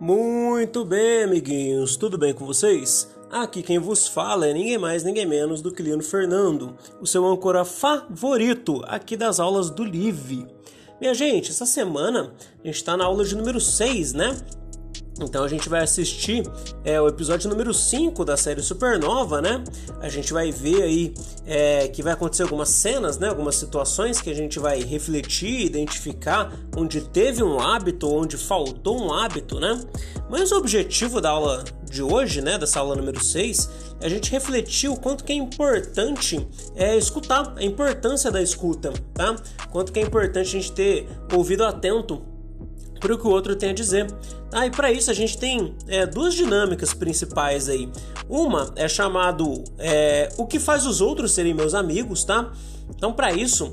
Muito bem, amiguinhos, tudo bem com vocês? Aqui quem vos fala é ninguém mais, ninguém menos do que Lino Fernando, o seu âncora favorito aqui das aulas do Live. Minha gente, essa semana a gente está na aula de número 6, né? Então a gente vai assistir é, o episódio número 5 da série Supernova, né? A gente vai ver aí é, que vai acontecer algumas cenas, né? Algumas situações que a gente vai refletir, identificar onde teve um hábito, onde faltou um hábito, né? Mas o objetivo da aula de hoje, né? Dessa aula número 6, é a gente refletir o quanto que é importante é, escutar, a importância da escuta, tá? Quanto que é importante a gente ter ouvido atento para o que o outro tem a dizer. Ah, e para isso a gente tem é, duas dinâmicas principais aí. Uma é chamado é, o que faz os outros serem meus amigos, tá? Então para isso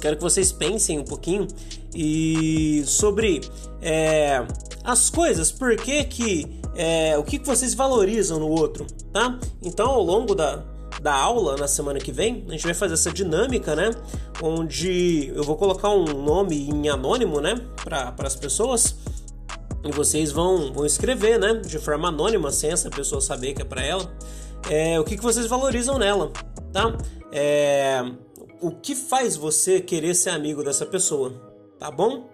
quero que vocês pensem um pouquinho e sobre é, as coisas, por que que é, o que, que vocês valorizam no outro, tá? Então ao longo da, da aula na semana que vem, a gente vai fazer essa dinâmica, né? Onde eu vou colocar um nome em anônimo, né? Para as pessoas. E vocês vão, vão escrever, né? De forma anônima, sem essa pessoa saber que é para ela. É, o que, que vocês valorizam nela, tá? É, o que faz você querer ser amigo dessa pessoa, tá bom?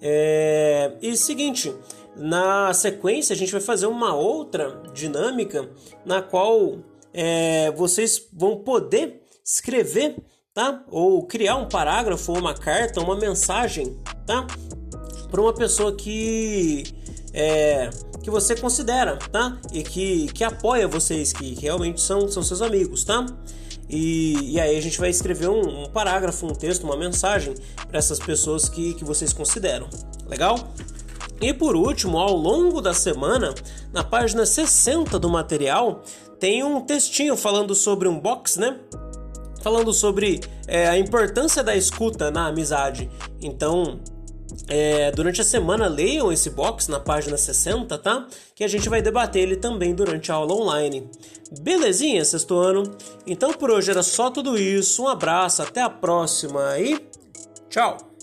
É, e seguinte, na sequência a gente vai fazer uma outra dinâmica na qual é, vocês vão poder escrever, tá? Ou criar um parágrafo, uma carta, uma mensagem, tá? Para uma pessoa que é, que você considera, tá? E que, que apoia vocês, que realmente são, são seus amigos, tá? E, e aí a gente vai escrever um, um parágrafo, um texto, uma mensagem para essas pessoas que, que vocês consideram. Legal? E por último, ao longo da semana, na página 60 do material, tem um textinho falando sobre um box, né? Falando sobre é, a importância da escuta na amizade. Então, é, durante a semana, leiam esse box na página 60, tá? Que a gente vai debater ele também durante a aula online. Belezinha, sexto ano? Então por hoje era só tudo isso. Um abraço, até a próxima e tchau!